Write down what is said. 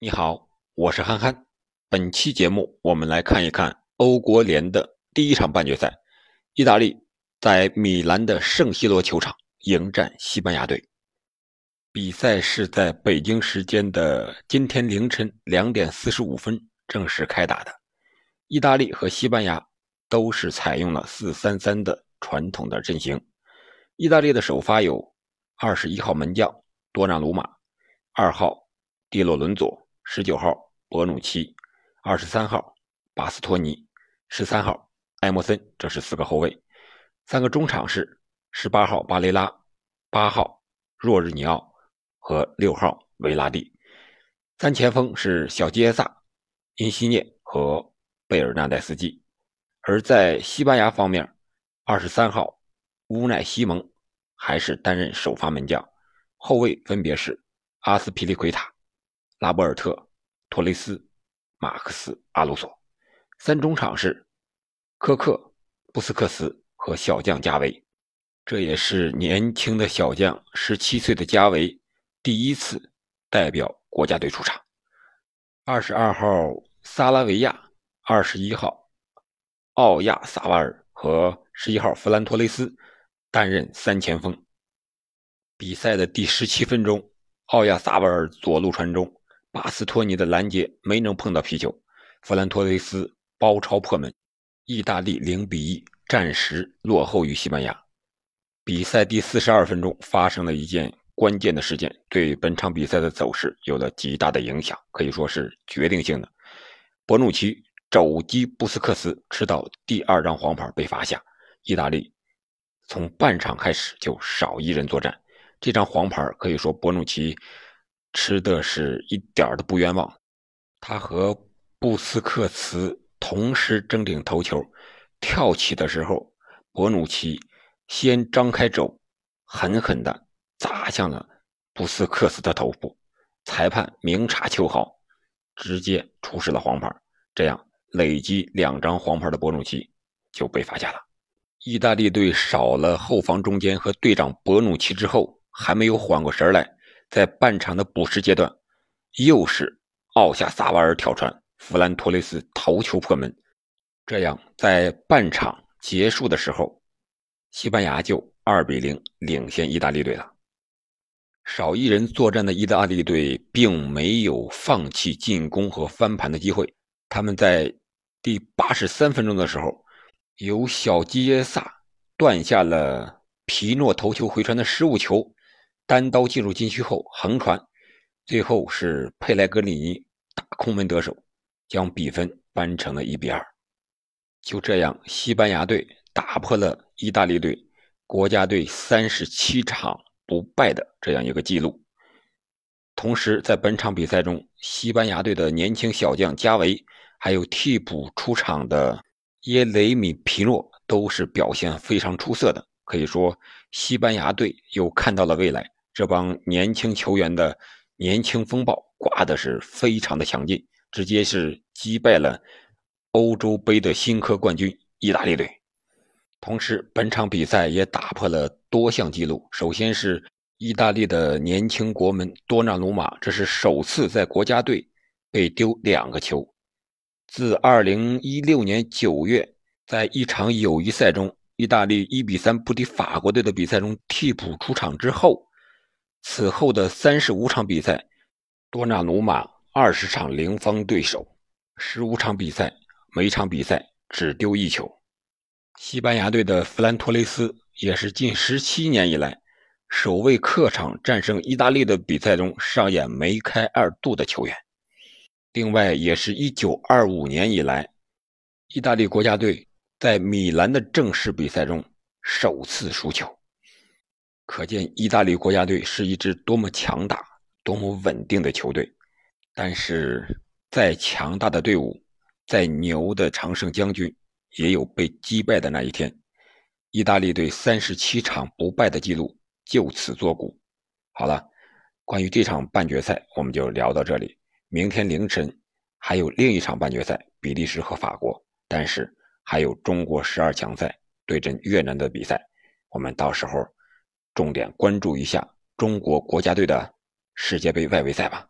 你好，我是憨憨。本期节目我们来看一看欧国联的第一场半决赛，意大利在米兰的圣西罗球场迎战西班牙队。比赛是在北京时间的今天凌晨两点四十五分正式开打的。意大利和西班牙都是采用了四三三的传统的阵型。意大利的首发有二十一号门将多纳鲁马，二号蒂洛伦佐。十九号博努奇，二十三号巴斯托尼，十三号埃莫森，这是四个后卫。三个中场是十八号巴雷拉，八号若日尼奥和六号维拉蒂。三前锋是小基耶萨、因西涅和贝尔纳代斯基。而在西班牙方面，二十三号乌奈西蒙还是担任首发门将，后卫分别是阿斯皮利奎塔。拉波尔特、托雷斯、马克思、阿鲁索，三中场是科克、布斯克斯和小将加维。这也是年轻的小将，十七岁的加维第一次代表国家队出场。二十二号萨拉维亚，二十一号奥亚萨瓦尔和十一号弗兰托雷斯担任三前锋。比赛的第十七分钟，奥亚萨瓦尔左路传中。巴斯托尼的拦截没能碰到皮球，弗兰托雷斯包抄破门，意大利零比一暂时落后于西班牙。比赛第四十二分钟发生了一件关键的事件，对本场比赛的走势有了极大的影响，可以说是决定性的。博努奇肘击布斯克斯，吃到第二张黄牌被罚下，意大利从半场开始就少一人作战。这张黄牌可以说博努奇。吃的是一点都不冤枉，他和布斯克茨同时争顶头球，跳起的时候，博努奇先张开肘，狠狠地砸向了布斯克茨的头部，裁判明察秋毫，直接出示了黄牌，这样累积两张黄牌的博努奇就被罚下了。意大利队少了后防中间和队长博努奇之后，还没有缓过神来。在半场的补时阶段，又是奥夏萨瓦尔挑传，弗兰托雷斯头球破门，这样在半场结束的时候，西班牙就二比零领先意大利队了。少一人作战的意大利队并没有放弃进攻和翻盘的机会，他们在第八十三分钟的时候，由小基耶萨断下了皮诺头球回传的失误球。单刀进入禁区后横传，最后是佩莱格里尼打空门得手，将比分扳成了一比二。就这样，西班牙队打破了意大利队国家队三十七场不败的这样一个记录。同时，在本场比赛中，西班牙队的年轻小将加维，还有替补出场的耶雷米皮诺，都是表现非常出色的。可以说，西班牙队又看到了未来。这帮年轻球员的年轻风暴刮的是非常的强劲，直接是击败了欧洲杯的新科冠军意大利队。同时，本场比赛也打破了多项纪录。首先是意大利的年轻国门多纳鲁马，这是首次在国家队被丢两个球。自2016年9月在一场友谊赛中，意大利1比3不敌法国队的比赛中替补出场之后。此后的三十五场比赛，多纳鲁马二十场零封对手，十五场比赛每场比赛只丢一球。西班牙队的弗兰托雷斯也是近十七年以来首位客场战胜意大利的比赛中上演梅开二度的球员。另外，也是一九二五年以来，意大利国家队在米兰的正式比赛中首次输球。可见，意大利国家队是一支多么强大、多么稳定的球队。但是，再强大的队伍，再牛的常胜将军，也有被击败的那一天。意大利队三十七场不败的记录就此作古。好了，关于这场半决赛，我们就聊到这里。明天凌晨还有另一场半决赛，比利时和法国。但是还有中国十二强赛对阵越南的比赛，我们到时候。重点关注一下中国国家队的世界杯外围赛吧。